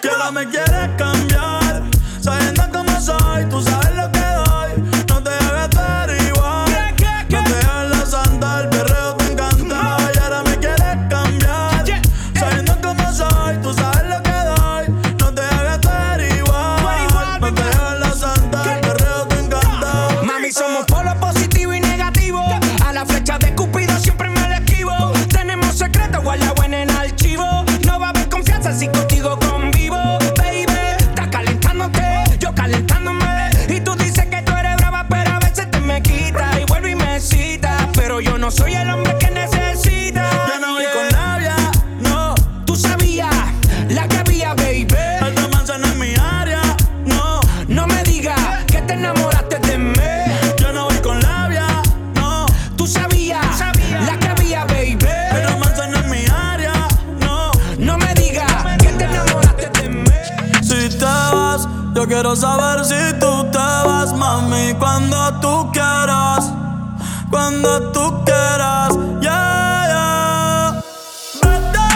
Que ahora me quieres cambiar. cuando tú quieras. Yeah, yeah. Vete,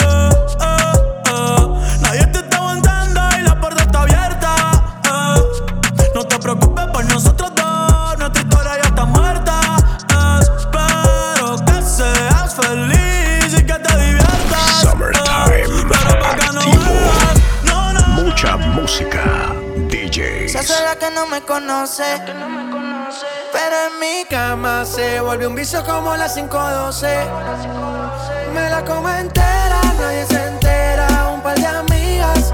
eh, eh, eh. Nadie te está aguantando y la puerta está abierta. Eh. No te preocupes por nosotros dos, nuestra historia ya está muerta. Eh. Espero que seas feliz y que te diviertas. Summertime. Eh. Pero activo. No, no, no, Mucha música. DJ. Se hace la que no me conoce volvió un vicio como la 512. Me la como entera, nadie se entera. Un par de amigas.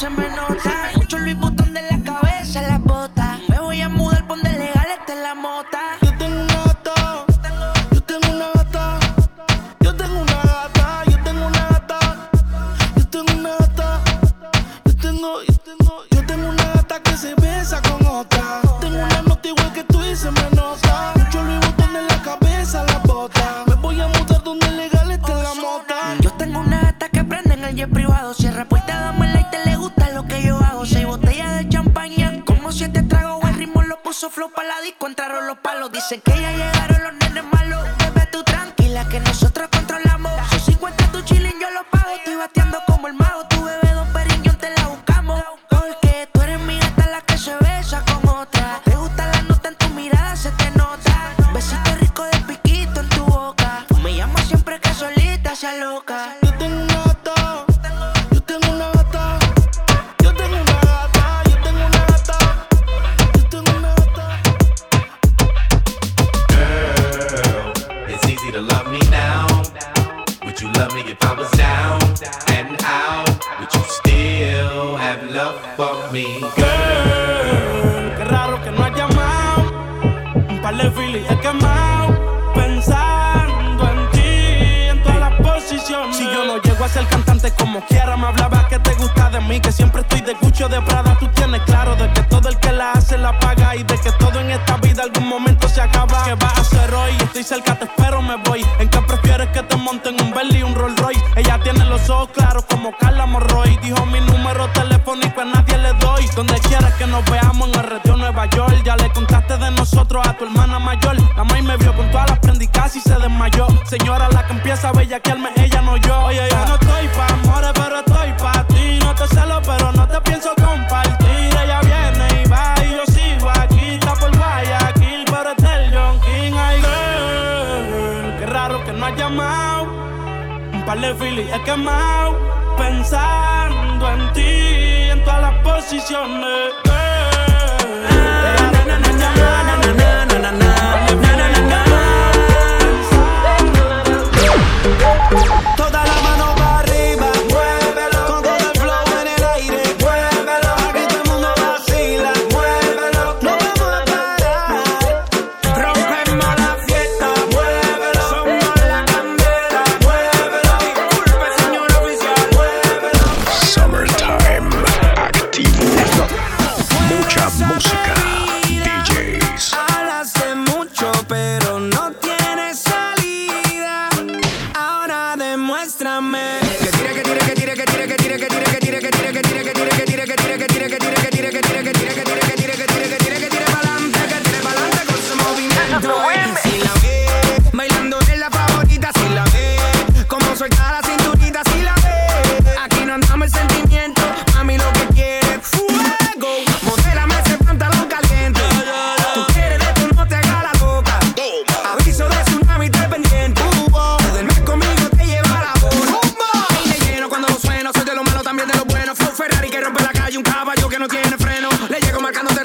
siempre no da. is your name? tiene freno. Le llego marcando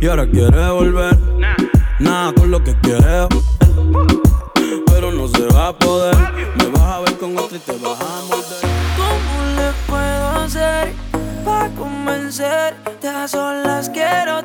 y ahora quiere volver. Nada con lo que quiere pero no se va a poder. Me vas a ver con otro y te vas a morder. ¿Cómo le puedo hacer para convencer? Te a solas quiero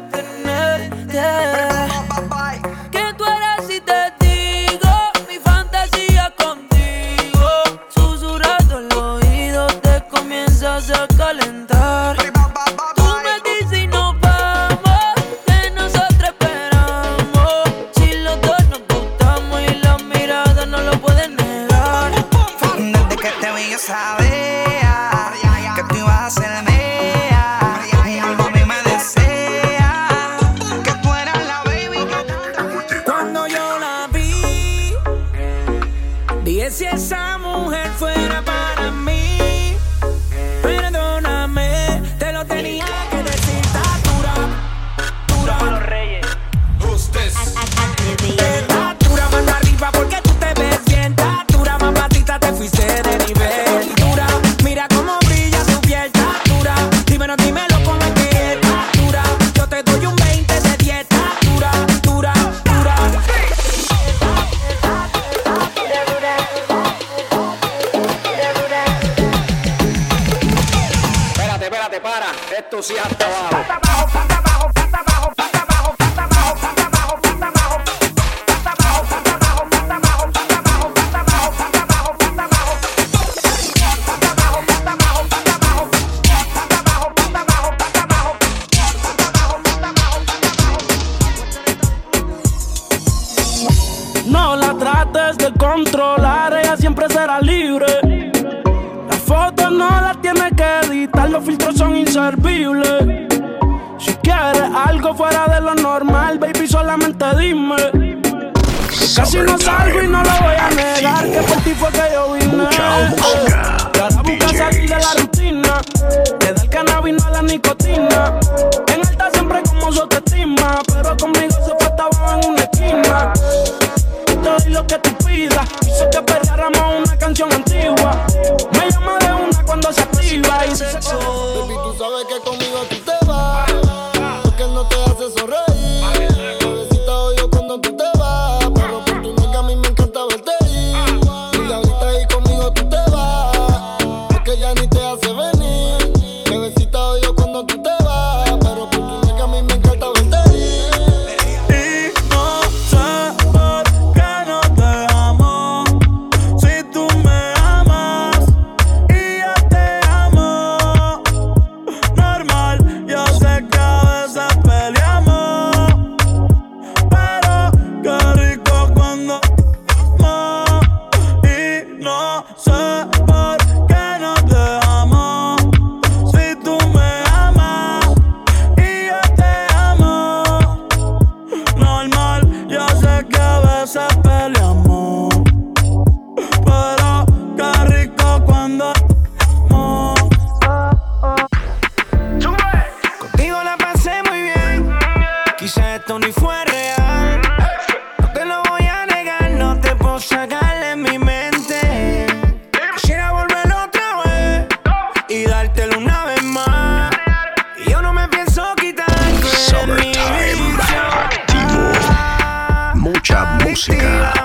música,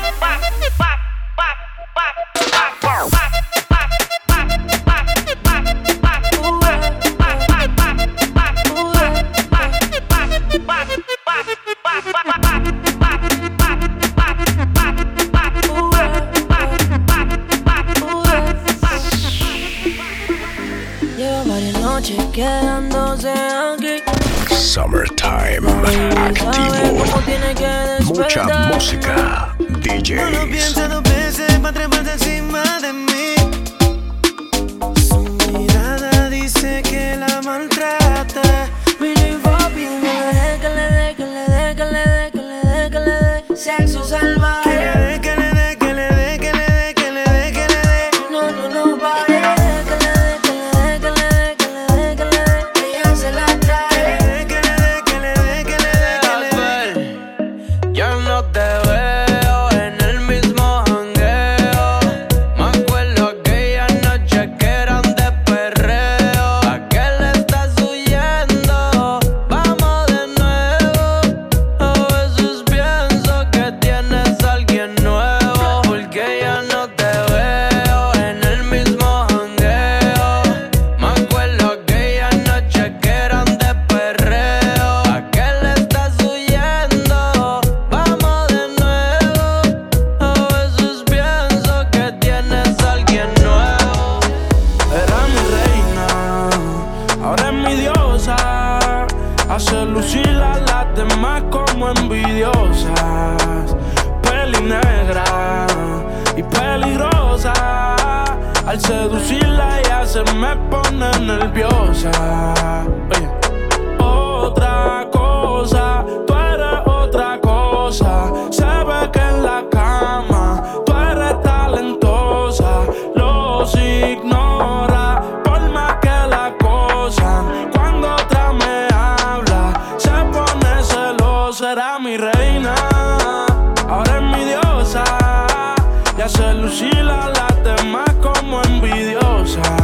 Mucha música, DJs. y hace lucir a las como envidiosas.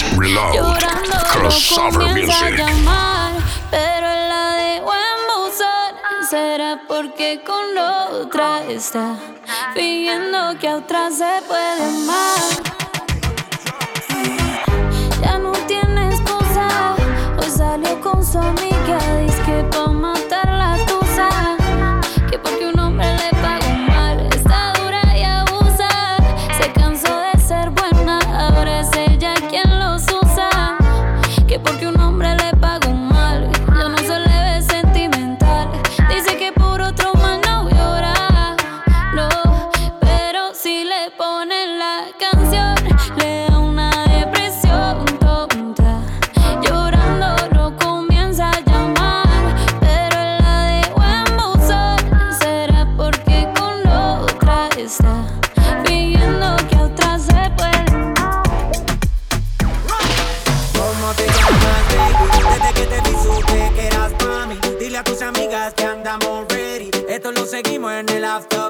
Mix Reload Crossover Music. Llamar, pero la debo embusar. Será porque con otra está pidiendo que a otra se puede amar. Ya no tiene esposa, hoy salió con su amiga. Seguimos en el after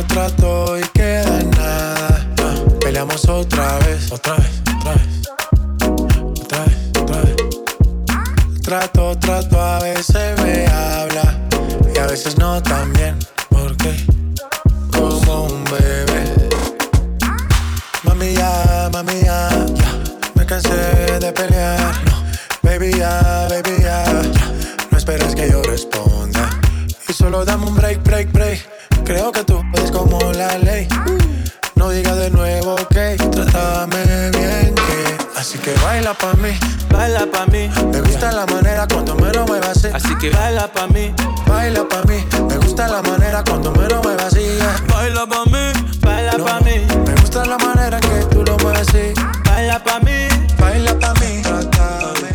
Trato, trato y queda en nada. Ah, peleamos otra vez, otra vez, otra vez, otra vez, otra vez. Trato, que baila pa' mí. baila pa' mí, Me gusta la manera cuando me lo muevas así. así que baila pa' mí, Baila pa' mí. Me gusta la manera cuando me lo muevas así. yeah. baila pa' mí, baila No, pa' mí, Me gusta la manera que tú lo mueves así. baila pa' mí, Baila pa' mí. Trátame.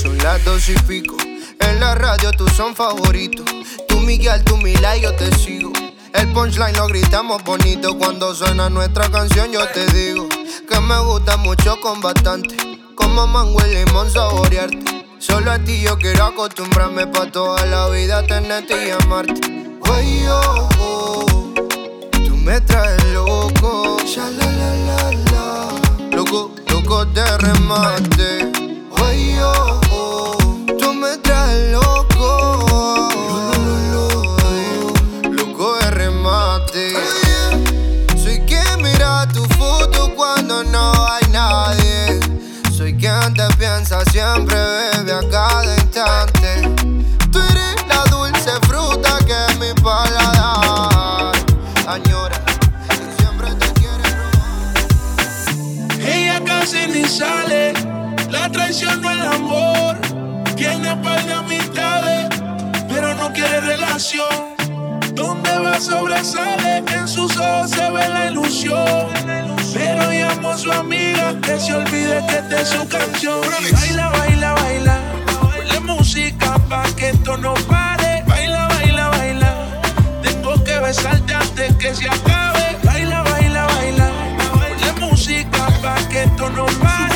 Son las dos y pico. En la radio tú son favoritos. Tú Miguel, tú Mila y yo te sigo. El punchline lo gritamos bonito. Cuando suena nuestra canción, yo te digo que me gusta mucho con bastante. Como mango y limón saborearte. Solo a ti yo quiero acostumbrarme pa' toda la vida tenerte y amarte. Ay, oh, oh, tú me traes loco. La. Loco, loco de remate. Sale, la traición no el amor. Tiene par de amistades, pero no quiere relación. nueva sobresale, en sus ojos se ve la ilusión. Pero llamo a su amiga que se olvide que esta es su canción. Baila, baila, baila. La música pa' que esto no pare. Baila, baila, baila. Tengo que besarte antes que se acabe. Música pa' que esto no pare.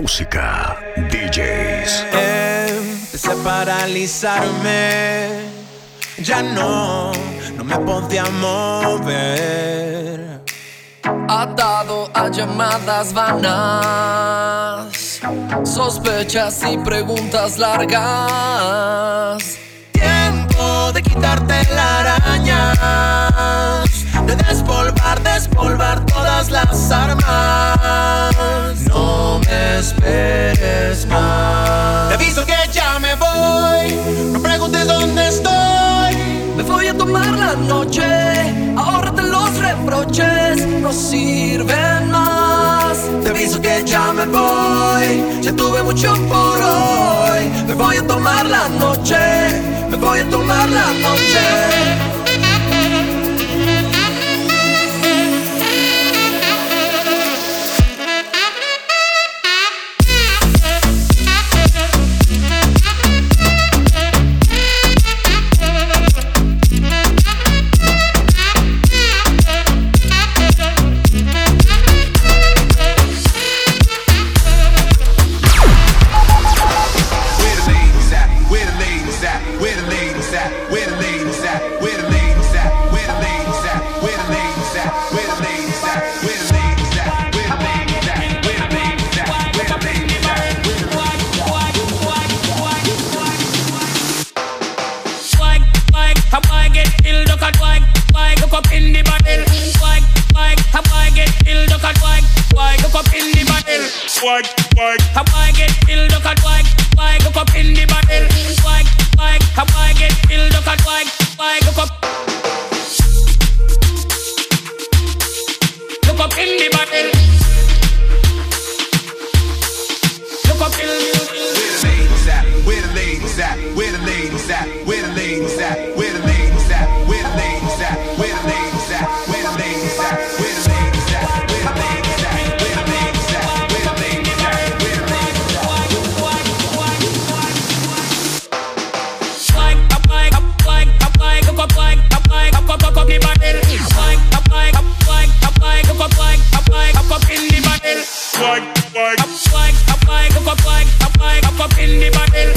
música. DJs. Empecé a paralizarme, ya no, no me podía mover. Atado a llamadas vanas, sospechas y preguntas largas. Tiempo de quitarte la araña, de despolvar, despolvar todas las armas. No me esperes más. Te aviso que ya me voy, no preguntes dónde estoy. Me voy a tomar la noche, ahórrate los reproches, no sirven más. Te aviso que ya me voy, ya tuve mucho por hoy. Me voy a tomar la noche, me voy a tomar la noche. The body.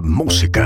música.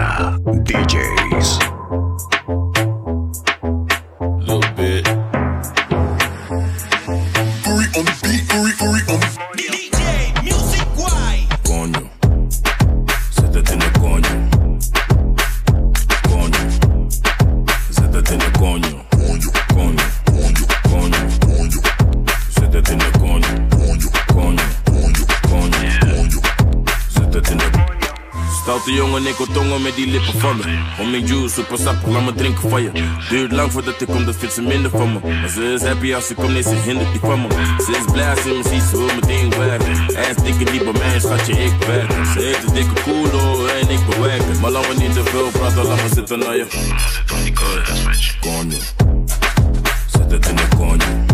Stoute jongen, ik wil tongen met die lippen van me. Om mijn juice, super sap, laat me drinken van je. Duurt lang voordat ik kom, dan vindt ze minder van me. Maar ze is happy als ze komt, nee, ze hindert niet van me. Ze is blij als ze me ziet, ze wil meteen werken. Hij is dikke die bij mij, schatje, ik werk. Ze heeft een dikke koelo en ik bewerken. Maar laat me niet te veel praten, laat me zitten naar je. Zet het in de coño.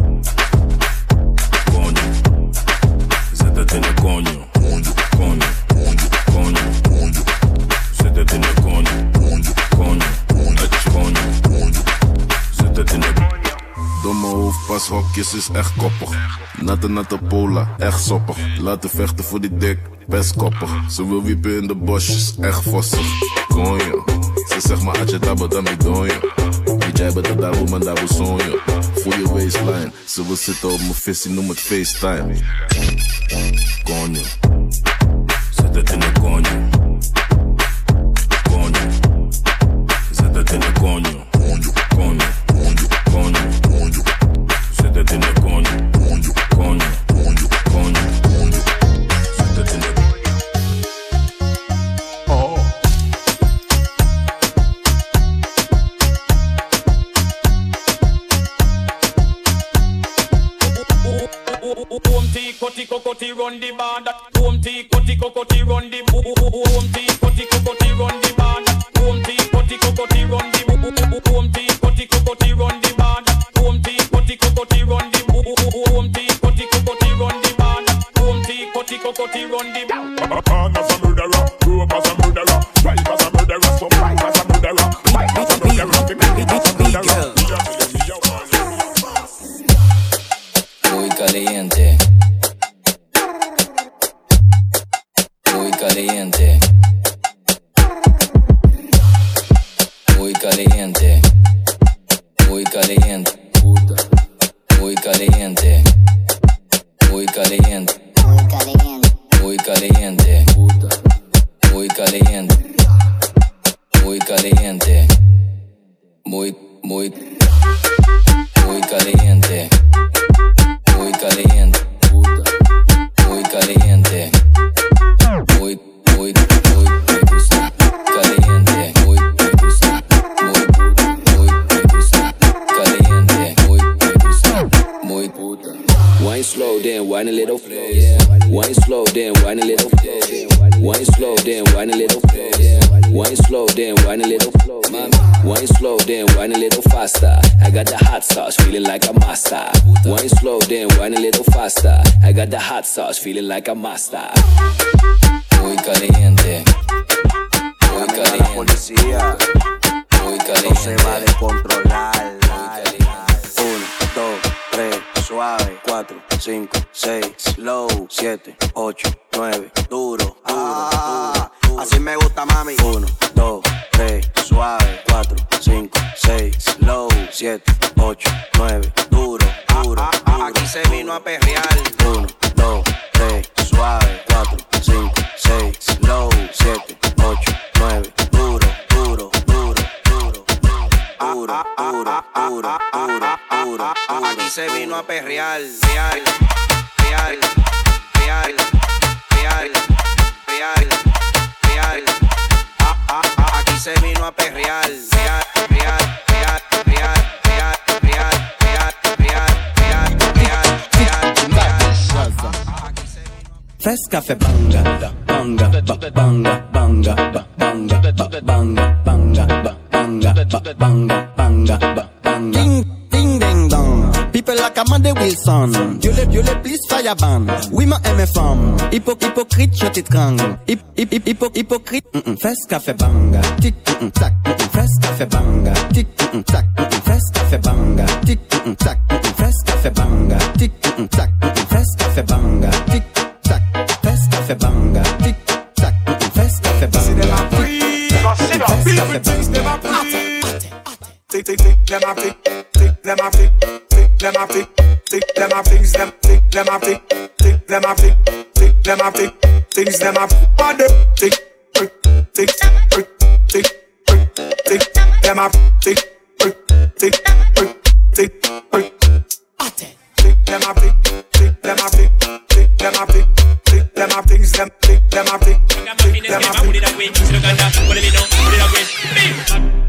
Domme hoofdpashokjes is echt koppig. Natte natte pola, echt soppig. Laten vechten voor die dik, best koppig. Ze wil wiepen in de bosjes, echt vossig. Konjo, ze zegt maar atje tabo dan mi donjo. Weet jij beter daar hoe man wil sonjo. Goeie waistline, ze wil zitten op mijn visie, noem het FaceTime. Coño. Zet het in de coño. cutty run the bar, that home tea cutty cocoa run the boom slow, wine a little. Wine slow, then wine a little. Wine slow, then wine a little. Wine slow, then wine a little faster. I got the hot sauce, feeling like a master. Wine slow, then wine a little faster. I got the hot sauce, feeling like a master. Muy caliente. Muy caliente. La policía. Muy caliente. No se va a descontrolar. Uno, dos, tres, suave. Cuatro, cinco, seis, low. Siete, ocho, nueve, duro. Ah, así me gusta, mami. Uno, dos, tres, suave. Cuatro, cinco, seis, low. Siete, ocho, nueve, duro, duro. Aquí se vino a perrear. Uno, dos, tres, suave. Cuatro, cinco, seis, low. Siete, ocho, nueve, duro, duro, duro, duro. Duro, duro, duro, duro, duro. Aquí se vino a perrear, real, real, real, Ah, ah, ah, Aquí se vino a perrear, real, real, real. Fresh Fresca fe banga, banga, ba- banga, banga, ba- banga, ba- banga, banga, ba- banga, ba- banga, banga, ba- banga. People like Amanda Wilson. You le, you le please fireban. Oui, ma aime femme. Hypo, hypocrite, je t'étrangle. Hip, hip, hip, hypo, hypocrite. Mm, mm, fais ce banga. Tic, mm, tac. Mm, fais ce fait banga. Tic, mm, tac. Mm, fais ce fait banga. Tic, mm, tac. Mm, fais ce fait banga. Tic, mm, tac. Mm, fais ce fait banga. Tic, tac. Fais ce banga. Tic, tac. Mm, fais ce fait banga. C'est de la pluie. C'est de la pluie. C'est de la pluie. C'est de la pluie. C'est de la pluie. them a fix, fix them a fix them, fix them a fix, fix them a fix, fix them a fix, fix them a body, fix, fix, fix, fix, fix, fix them a fix, fix, fix, fix, them a Atten. Fix them a fix, fix them a fix, fix them a fix, fix them a fix them, fix them a fix, fix them a fix. Put it away, them a away, put them away.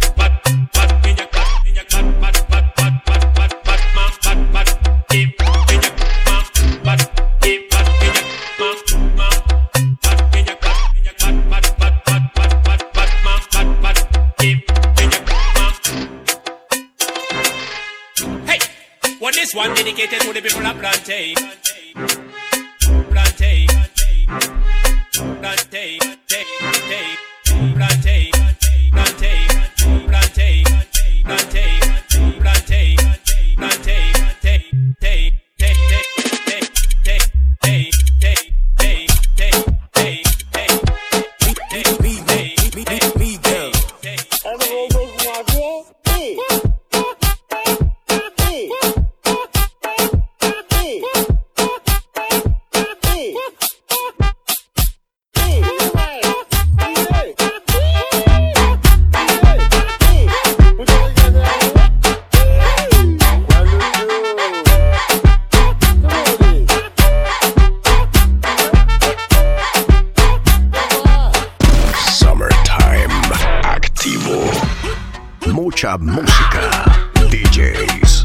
Mucha música. DJs.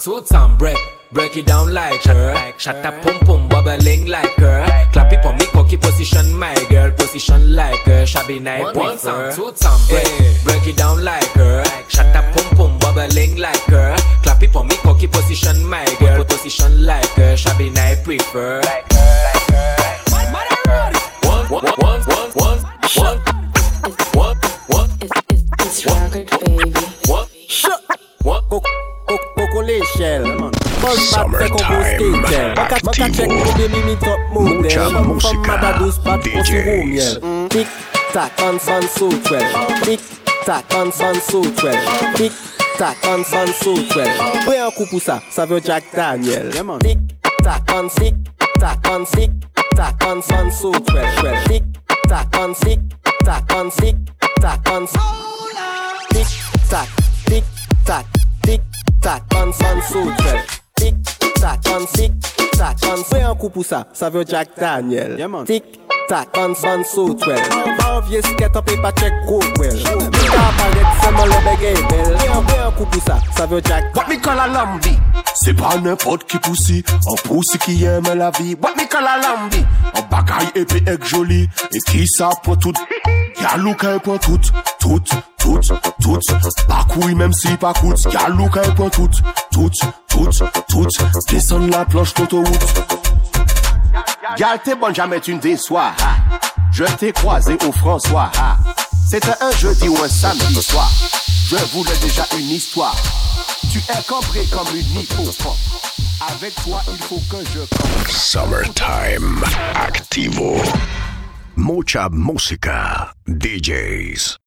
Two time, break. Break it down like her. Shut up, pum pum, bubbling like her. Clap it for me, cocky position, my girl. Position like her. Shabby night, one time, two time, break. Break it down like her. Shut up, pum pum, bubbling like her. Clap it for me, cocky position, my girl. Position like her. Shabby night, prefer. One, one, one, one, one, one, one, one. It's Rocket Baby. One. One. Coco l'échelle. Buzz bat fait qu'on booste tel. Mimi top model. Mucha música. DJs. Tic tac on son so. Tic tac on son so. Tic tac on son so twelve. Ouais un coup pour ça, ça veut Jack Daniel. Tic tac on tic tac on tic tac on son so twelve. Tic tac on tic tac on tic tac on tic tac tic tac tak, an san sotel Tik tak, an tik tak, an se an kou pou sa, sa ve Jack Daniel. Tik tak, an san sotel An vie sket an pe pa chek kokwel Mi ta paret seman le bege bel. Ve an kou pou sa, sa ve Jack Daniel Wap mi kon la lambi Se pa nepot ki pousi, an pousi ki yeme la vi. Wap mi kon la lambi An bagay epi ek joli, e ki sa pou tout. Y'a Luka et pour tout Tout, tout, tout. Pas couille même si et pour tout Tout, tout, tout. La planche d'autoroute. Gal t'es bonne jamais tu ne déçois. Je t'ai croisé au François. C'était un jeudi ou un samedi soir. Je voulais déjà une histoire. Tu es cambré comme une hippopotame. Avec toi il faut que je Summertime activo. Mucha música. DJs.